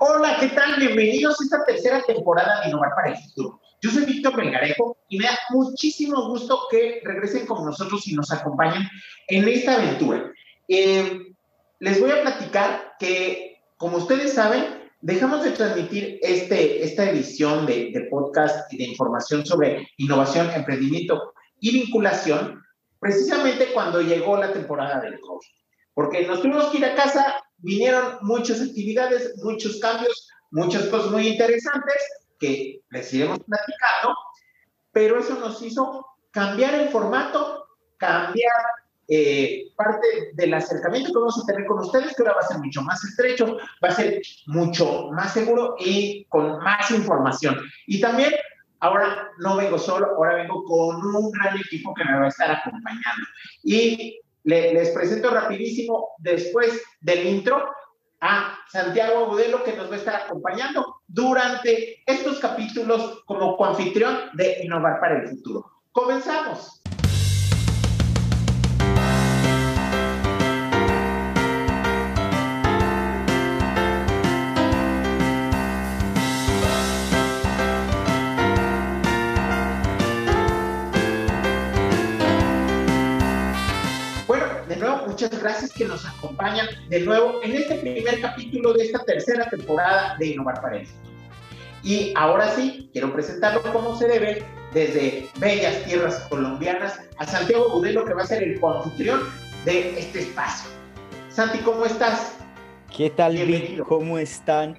Hola, ¿qué tal? Bienvenidos a esta tercera temporada de Innovar para el Futuro. Yo soy Víctor Melgarejo y me da muchísimo gusto que regresen con nosotros y nos acompañen en esta aventura. Eh, les voy a platicar que, como ustedes saben, dejamos de transmitir este, esta edición de, de podcast y de información sobre innovación, emprendimiento y vinculación precisamente cuando llegó la temporada del COVID. Porque nos tuvimos que ir a casa vinieron muchas actividades, muchos cambios, muchas cosas muy interesantes que les iremos platicando, pero eso nos hizo cambiar el formato, cambiar eh, parte del acercamiento que vamos a tener con ustedes, que ahora va a ser mucho más estrecho, va a ser mucho más seguro y con más información. Y también ahora no vengo solo, ahora vengo con un gran equipo que me va a estar acompañando. Y les presento rapidísimo después del intro a Santiago Agudelo que nos va a estar acompañando durante estos capítulos como coanfitrión de Innovar para el Futuro. Comenzamos. Acompañan de nuevo en este primer capítulo de esta tercera temporada de Innovar para el Y ahora sí, quiero presentarlo como se debe desde bellas tierras colombianas a Santiago Budelo, que va a ser el confutrión de este espacio. Santi, ¿cómo estás? ¿Qué tal, Vic? ¿Cómo están?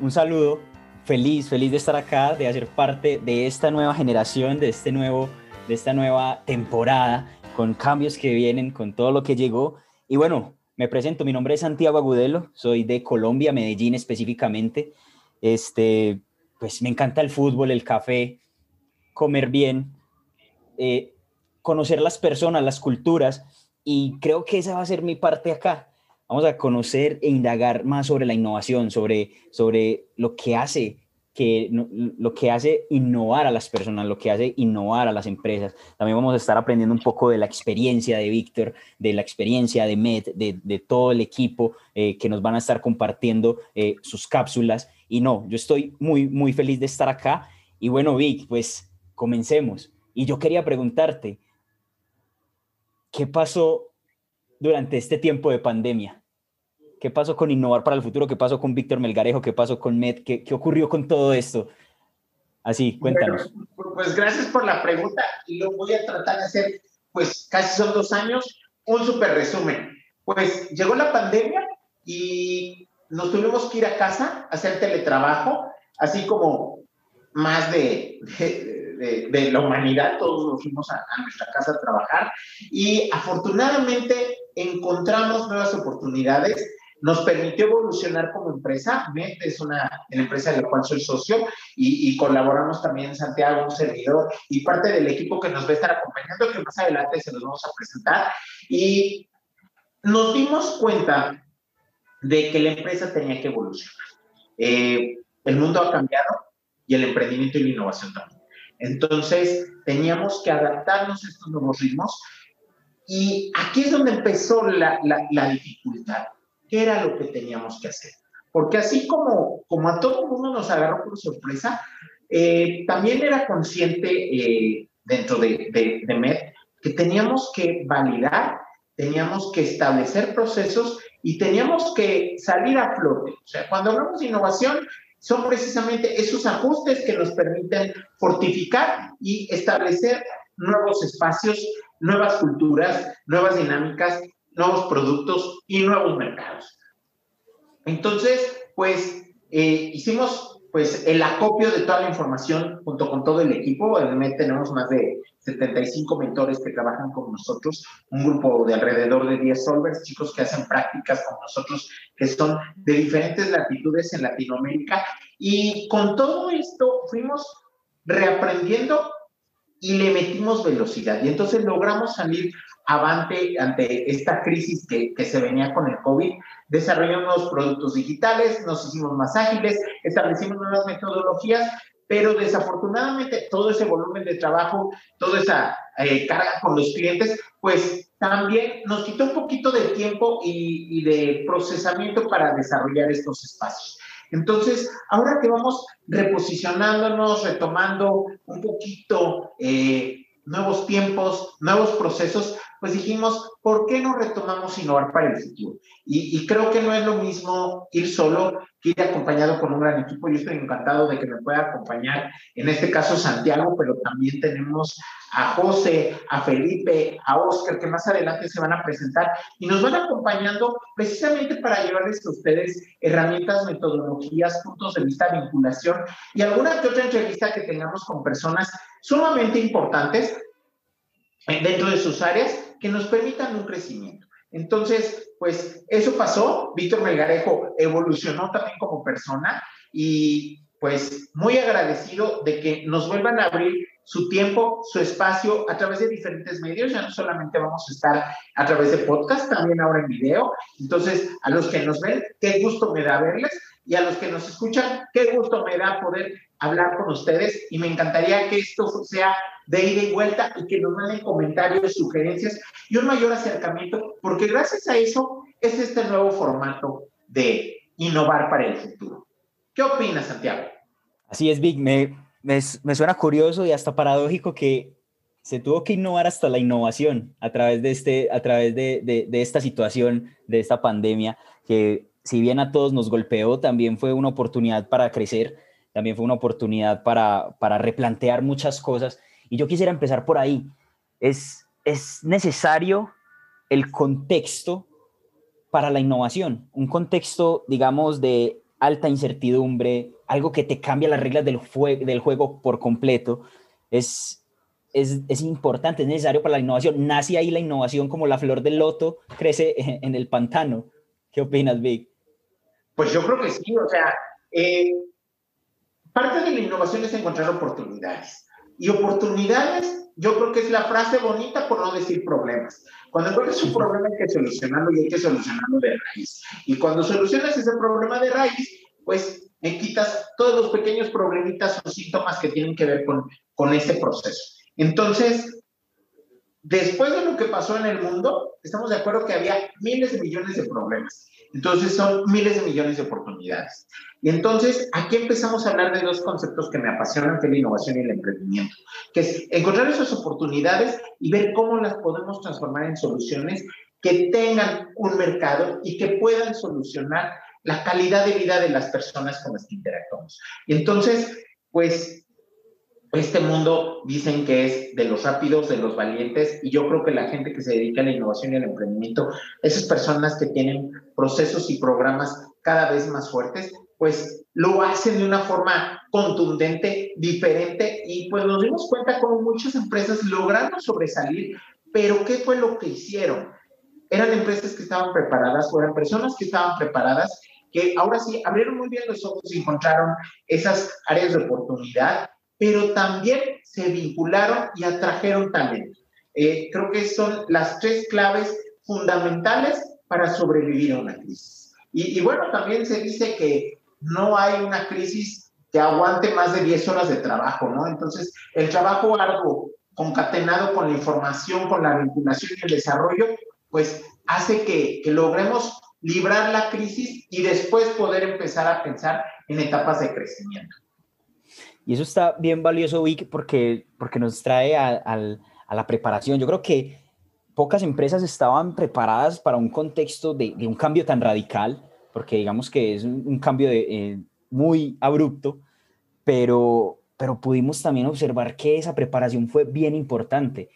Un saludo. Feliz, feliz de estar acá, de hacer parte de esta nueva generación, de este nuevo, de esta nueva temporada con cambios que vienen, con todo lo que llegó. Y bueno, me presento, mi nombre es Santiago Agudelo, soy de Colombia, Medellín específicamente. Este, pues me encanta el fútbol, el café, comer bien, eh, conocer las personas, las culturas, y creo que esa va a ser mi parte acá. Vamos a conocer e indagar más sobre la innovación, sobre, sobre lo que hace lo que hace innovar a las personas, lo que hace innovar a las empresas. También vamos a estar aprendiendo un poco de la experiencia de Víctor, de la experiencia de Met, de, todo el equipo eh, que nos van a estar compartiendo eh, sus cápsulas. Y no, yo estoy muy, muy feliz de estar acá. Y bueno, Vic, pues comencemos. Y yo quería preguntarte, ¿qué pasó durante este tiempo de pandemia? ¿Qué pasó con Innovar para el Futuro? ¿Qué pasó con Víctor Melgarejo? ¿Qué pasó con Med? ¿Qué, ¿Qué, ocurrió con todo esto? Así, cuéntanos. pues gracias por la pregunta lo voy a tratar de hacer, pues casi son dos años, un súper resumen. Pues llegó la pandemia y nos tuvimos que ir a casa a hacer teletrabajo, así como más de, de, de, la humanidad, todos nos fuimos a, a, nuestra casa a trabajar y afortunadamente encontramos nuevas oportunidades nos permitió evolucionar como empresa. MET es una, empresa de la cual soy socio y, colaboramos también en Santiago, un servidor y parte del equipo que nos va a estar acompañando, que más adelante se los vamos a presentar. Y nos dimos cuenta de que la empresa tenía que evolucionar. Eh, el mundo ha cambiado y el emprendimiento y la innovación también. Entonces, teníamos que adaptarnos a estos nuevos ritmos y aquí es donde empezó la, la, la dificultad qué era lo que teníamos que hacer. Porque así como, como a todo el mundo nos agarró por sorpresa, eh, también era consciente eh, dentro de, de, de MED que teníamos que validar, teníamos que establecer procesos y teníamos que salir a flote. O sea, cuando hablamos de innovación, son precisamente esos ajustes que nos permiten fortificar y establecer nuevos espacios, nuevas culturas, nuevas dinámicas nuevos productos y nuevos mercados. Entonces, pues eh, hicimos pues el acopio de toda la información junto con todo el equipo. En MED tenemos más de 75 mentores que trabajan con nosotros, un grupo de alrededor de 10 solvers, chicos que hacen prácticas con nosotros, que son de diferentes latitudes en Latinoamérica. Y con todo esto fuimos reaprendiendo y le metimos velocidad. Y entonces logramos salir avante ante esta crisis que, que, se venía con el COVID, desarrollamos nuevos productos digitales, nos hicimos más ágiles, establecimos nuevas metodologías, pero desafortunadamente todo ese volumen de trabajo, toda esa eh, carga con los clientes, pues también nos quitó un poquito de tiempo y, y de procesamiento para desarrollar estos espacios. Entonces, ahora que vamos reposicionándonos, retomando un poquito eh, nuevos tiempos, nuevos procesos, pues dijimos, ¿por qué no retomamos innovar para el futuro? Y, creo que no es lo mismo ir solo que ir acompañado con un gran equipo. Yo estoy encantado de que me pueda acompañar, en este caso Santiago, pero también tenemos a José, a Felipe, a Oscar, que más adelante se van a presentar y nos van acompañando precisamente para llevarles a ustedes herramientas, metodologías, puntos de vista, vinculación y alguna que otra entrevista que tengamos con personas sumamente importantes dentro de sus áreas que nos permitan un crecimiento. Entonces, pues eso pasó. Víctor Melgarejo evolucionó también como persona y pues muy agradecido de que nos vuelvan a abrir su tiempo, su espacio a través de diferentes medios. Ya no solamente vamos a estar a través de podcast, también ahora en video. Entonces, a los que nos ven, qué gusto me da verles y a los que nos escuchan, qué gusto me da poder hablar con ustedes y me encantaría que esto sea de ida y vuelta y que nos manden comentarios, sugerencias y un mayor acercamiento, porque gracias a eso es este nuevo formato de innovar para el futuro. ¿Qué opinas, Santiago? Así es, Vic. Me, me, suena curioso y hasta paradójico que se tuvo que innovar hasta la innovación a través de, este, a través de, de, de esta situación, de esta pandemia, que si bien a todos nos golpeó, también fue una oportunidad para crecer también fue una oportunidad para, replantear muchas cosas. Y yo quisiera empezar por ahí. Es, es necesario el contexto para la innovación, un contexto, digamos, de alta incertidumbre, algo que te cambia las reglas del, juego por completo, es, importante, es necesario para la innovación. Nace ahí la innovación como la flor del loto crece en, el pantano. ¿Qué opinas, Vic? Pues yo creo que sí, o sea, eh, Parte de la innovación es encontrar oportunidades. Y oportunidades, yo creo que es la frase bonita por no decir problemas. Cuando encuentras un problema hay que solucionarlo y hay que solucionarlo de raíz. Y cuando solucionas ese problema de raíz, pues me quitas todos los pequeños problemitas o síntomas que tienen que ver con, con ese proceso. Entonces, después de lo que pasó en el mundo, estamos de acuerdo que había miles de millones de problemas. Entonces son miles de millones de oportunidades. Y entonces aquí empezamos a hablar de dos conceptos que me apasionan, que es la innovación y el emprendimiento, que es encontrar esas oportunidades y ver cómo las podemos transformar en soluciones que tengan un mercado y que puedan solucionar la calidad de vida de las personas con las que interactuamos. Y entonces, pues este mundo dicen que es de los rápidos, de los valientes, y yo creo que la gente que se dedica a la innovación y al emprendimiento, esas personas que tienen procesos y programas cada vez más fuertes, pues lo hacen de una forma contundente, diferente, y pues nos dimos cuenta como muchas empresas lograron sobresalir, pero ¿qué fue lo que hicieron? Eran empresas que estaban preparadas, o eran personas que estaban preparadas, que ahora sí abrieron muy bien los ojos y encontraron esas áreas de oportunidad pero también se vincularon y atrajeron talento. Eh, creo que son las tres claves fundamentales para sobrevivir a una crisis. Y, bueno, también se dice que no hay una crisis que aguante más de 10 horas de trabajo, ¿no? Entonces, el trabajo arduo concatenado con la información, con la vinculación y el desarrollo, pues hace que, que logremos librar la crisis y después poder empezar a pensar en etapas de crecimiento. Y eso está bien valioso, Vic, porque, porque nos trae a, la preparación. Yo creo que pocas empresas estaban preparadas para un contexto de, un cambio tan radical, porque digamos que es un, cambio de, eh, muy abrupto, pero, pero pudimos también observar que esa preparación fue bien importante.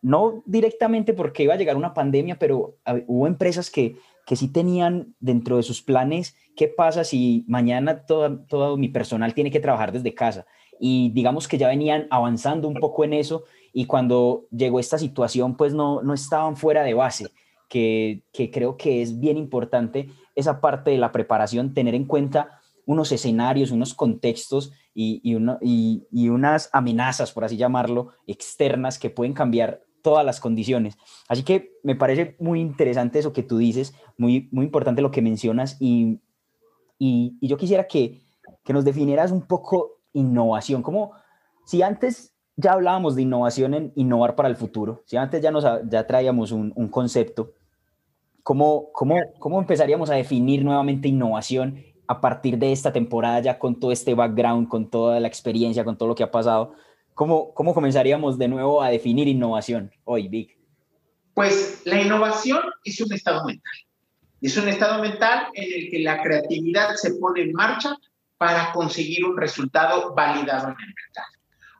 no directamente porque iba a llegar una pandemia, pero hubo empresas que, que sí tenían dentro de sus planes qué pasa si mañana todo, todo mi personal tiene que trabajar desde casa. Y digamos que ya venían avanzando un poco en eso y cuando llegó esta situación pues no, no estaban fuera de base, que, que creo que es bien importante esa parte de la preparación, tener en cuenta unos escenarios, unos contextos y, y, y, y, unas amenazas, por así llamarlo, externas que pueden cambiar todas las condiciones. Así que me parece muy interesante eso que tú dices, muy, muy importante lo que mencionas y, y, yo quisiera que, que, nos definieras un poco innovación, como si antes ya hablábamos de innovación en innovar para el futuro, si antes ya, nos, ya traíamos un, concepto, ¿cómo, cómo, ¿cómo empezaríamos a definir nuevamente innovación a partir de esta temporada, ya con todo este background, con toda la experiencia, con todo lo que ha pasado, ¿cómo, cómo comenzaríamos de nuevo a definir innovación hoy, Vic? Pues la innovación es un estado mental. Es un estado mental en el que la creatividad se pone en marcha para conseguir un resultado validado en el mercado.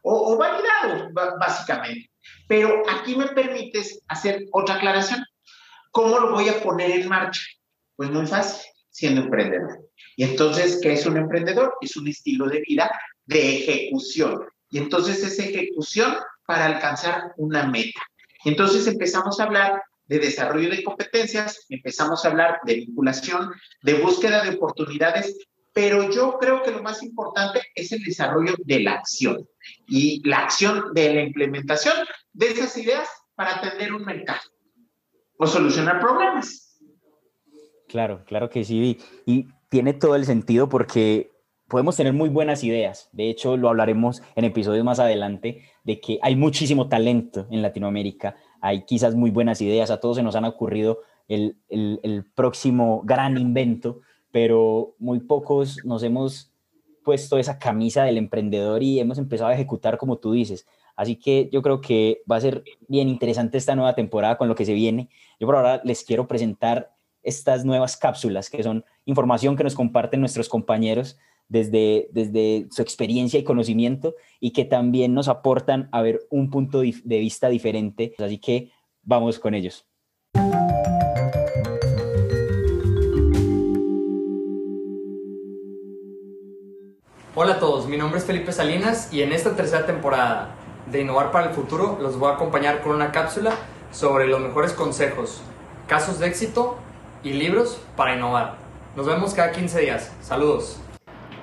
O, o validado, básicamente. Pero aquí me permites hacer otra aclaración. ¿Cómo lo voy a poner en marcha? Pues muy fácil, siendo emprendedor. Y entonces, ¿qué es un emprendedor? Es un estilo de vida de ejecución. Y entonces es ejecución para alcanzar una meta. Entonces empezamos a hablar de desarrollo de competencias, empezamos a hablar de vinculación, de búsqueda de oportunidades, pero yo creo que lo más importante es el desarrollo de la acción y la acción de la implementación de esas ideas para atender un mercado o solucionar problemas. Claro, claro que sí. Y tiene todo el sentido porque podemos tener muy buenas ideas. De hecho, lo hablaremos en episodios más adelante, de que hay muchísimo talento en Latinoamérica, hay quizás muy buenas ideas, a todos se nos han ocurrido el, el, próximo gran invento, pero muy pocos nos hemos puesto esa camisa del emprendedor y hemos empezado a ejecutar como tú dices. Así que yo creo que va a ser bien interesante esta nueva temporada con lo que se viene. Yo por ahora les quiero presentar estas nuevas cápsulas, que son información que nos comparten nuestros compañeros desde, desde su experiencia y conocimiento y que también nos aportan a ver un punto de vista diferente. Así que vamos con ellos. Hola a todos, mi nombre es Felipe Salinas y en esta tercera temporada de Innovar para el Futuro los voy a acompañar con una cápsula sobre los mejores consejos, casos de éxito y libros para innovar. Nos vemos cada 15 días. Saludos.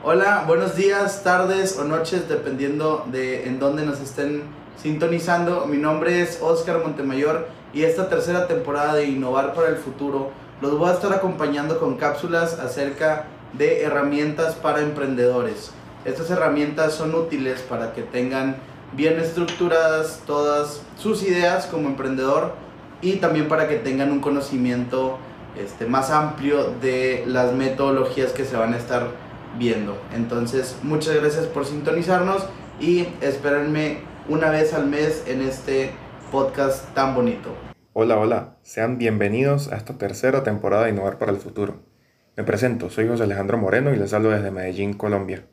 Hola, buenos días, tardes o noches, dependiendo de en dónde nos estén sintonizando. Mi nombre es Oscar Montemayor y esta tercera temporada de Innovar para el Futuro los voy a estar acompañando con cápsulas acerca de herramientas para emprendedores. Estas herramientas son útiles para que tengan bien estructuradas todas sus ideas como emprendedor y también para que tengan un conocimiento este, más amplio de las metodologías que se van a estar viendo. Entonces, muchas gracias por sintonizarnos y espérenme una vez al mes en este podcast tan bonito. Hola, hola, sean bienvenidos a esta tercera temporada de Innovar para el Futuro. Me presento, soy José Alejandro Moreno y les hablo desde Medellín, Colombia.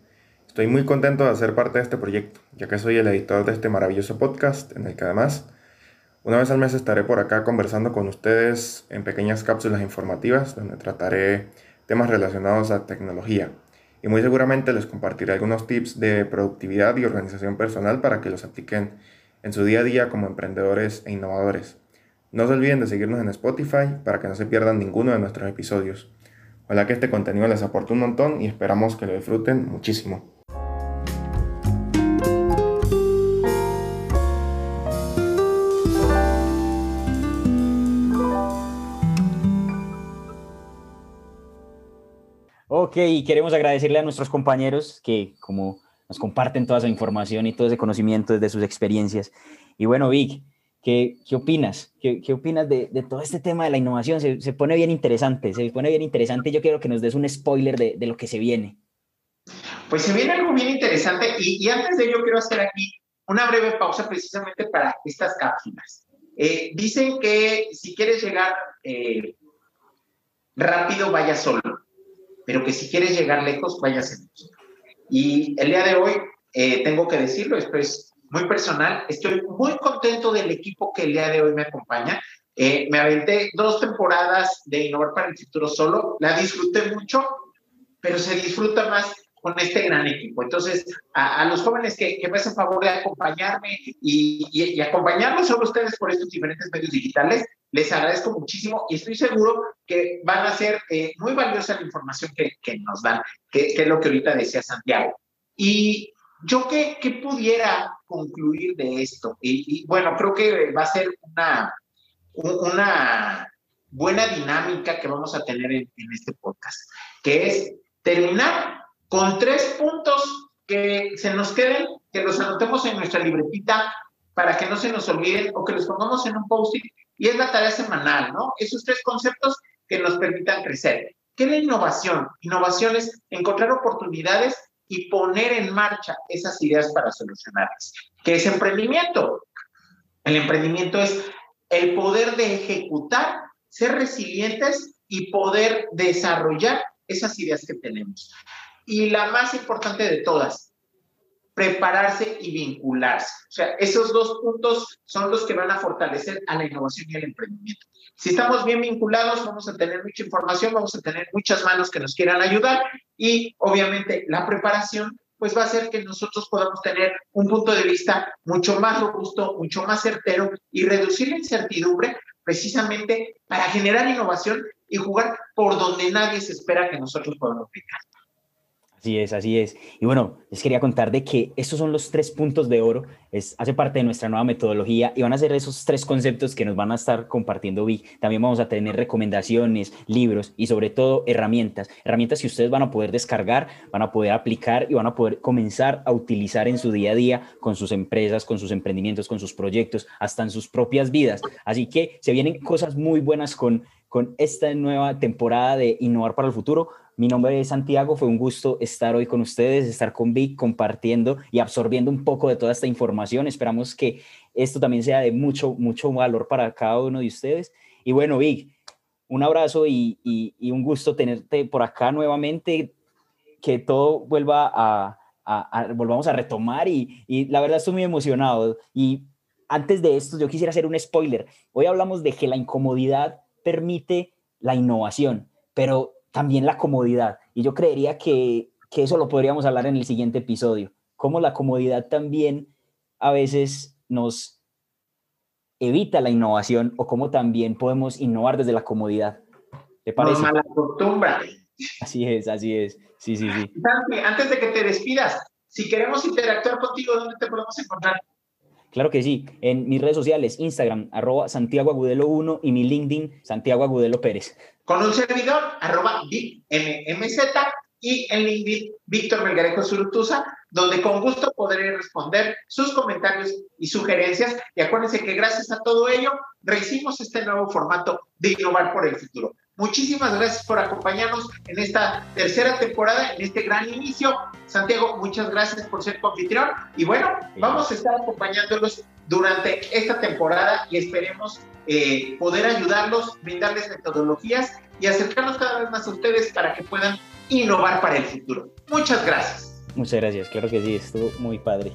Estoy muy contento de ser parte de este proyecto, ya que soy el editor de este maravilloso podcast en el que además una vez al mes estaré por acá conversando con ustedes en pequeñas cápsulas informativas donde trataré temas relacionados a tecnología. Y muy seguramente les compartiré algunos tips de productividad y organización personal para que los apliquen en su día a día como emprendedores e innovadores. No se olviden de seguirnos en Spotify para que no se pierdan ninguno de nuestros episodios. Ojalá que este contenido les aporte un montón y esperamos que lo disfruten muchísimo. Ok, y queremos agradecerle a nuestros compañeros que como nos comparten toda esa información y todo ese conocimiento desde sus experiencias. Y bueno, Vic, ¿qué, qué opinas? ¿Qué, qué opinas de, de, todo este tema de la innovación? Se, se, pone bien interesante, se pone bien interesante. Yo quiero que nos des un spoiler de, de lo que se viene. Pues se viene algo bien interesante y, y, antes de ello quiero hacer aquí una breve pausa precisamente para estas cápsulas. Eh, dicen que si quieres llegar eh, rápido, vaya solo pero que si quieres llegar lejos, vayas en Y el día de hoy, eh, tengo que decirlo, esto es muy personal, estoy muy contento del equipo que el día de hoy me acompaña. Eh, me aventé dos temporadas de Innovar para el Futuro solo, la disfruté mucho, pero se disfruta más con este gran equipo. Entonces, a, los jóvenes que, que, me hacen favor de acompañarme y, y, y acompañarnos a ustedes por estos diferentes medios digitales, les agradezco muchísimo y estoy seguro que van a ser eh, muy valiosa la información que, que nos dan, que, que, es lo que ahorita decía Santiago. Y yo que, que pudiera concluir de esto, y, y, bueno, creo que va a ser una, una buena dinámica que vamos a tener en, en este podcast, que es terminar con tres puntos que se nos queden, que los anotemos en nuestra libretita para que no se nos olviden o que los pongamos en un post-it y es la tarea semanal, ¿no? Esos tres conceptos que nos permitan crecer. ¿Qué es la innovación? Innovación es encontrar oportunidades y poner en marcha esas ideas para solucionarlas. ¿Qué es emprendimiento? El emprendimiento es el poder de ejecutar, ser resilientes y poder desarrollar esas ideas que tenemos. Y la más importante de todas, prepararse y vincularse. O sea, esos dos puntos son los que van a fortalecer a la innovación y al emprendimiento. Si estamos bien vinculados, vamos a tener mucha información, vamos a tener muchas manos que nos quieran ayudar y obviamente la preparación pues va a hacer que nosotros podamos tener un punto de vista mucho más robusto, mucho más certero y reducir la incertidumbre precisamente para generar innovación y jugar por donde nadie se espera que nosotros podamos aplicar. Así es, así es. Y bueno, les quería contar de que estos son los tres puntos de oro, es, hace parte de nuestra nueva metodología y van a ser esos tres conceptos que nos van a estar compartiendo Vic. También vamos a tener recomendaciones, libros y sobre todo herramientas. Herramientas que ustedes van a poder descargar, van a poder aplicar y van a poder comenzar a utilizar en su día a día con sus empresas, con sus emprendimientos, con sus proyectos, hasta en sus propias vidas. Así que se vienen cosas muy buenas con, con esta nueva temporada de Innovar para el Futuro mi nombre es Santiago, fue un gusto estar hoy con ustedes, estar con Vic, compartiendo y absorbiendo un poco de toda esta información. Esperamos que esto también sea de mucho, mucho valor para cada uno de ustedes. Y bueno, Vic, un abrazo y, un gusto tenerte por acá nuevamente, que todo vuelva a, volvamos a retomar y, y la verdad estoy muy emocionado. Y antes de esto, yo quisiera hacer un spoiler. Hoy hablamos de que la incomodidad permite la innovación, pero también la comodidad. Y yo creería que, que eso lo podríamos hablar en el siguiente episodio, cómo la comodidad también a veces nos evita la innovación o cómo también podemos innovar desde la comodidad. ¿Te parece? No mala costumbre. Así es, así es. Sí, sí, sí. Antes de que te despidas, si queremos interactuar contigo, ¿dónde te podemos encontrar? Claro que sí, en mis redes sociales, Instagram, arroba Santiago Agudelo 1 y mi LinkedIn, Santiago Agudelo Pérez. Con un servidor, arroba MMZ y en LinkedIn, Víctor Melgarejo Surutusa, donde con gusto podré responder sus comentarios y sugerencias. Y acuérdense que gracias a todo ello, rehicimos este nuevo formato de innovar por el futuro. Muchísimas gracias por acompañarnos en esta tercera temporada, en este gran inicio. Santiago, muchas gracias por ser confitrión. Y bueno, vamos a estar acompañándolos durante esta temporada y esperemos eh, poder ayudarlos, brindarles metodologías y acercarnos cada vez más a ustedes para que puedan innovar para el futuro. Muchas gracias. Muchas gracias, claro que sí, estuvo muy padre.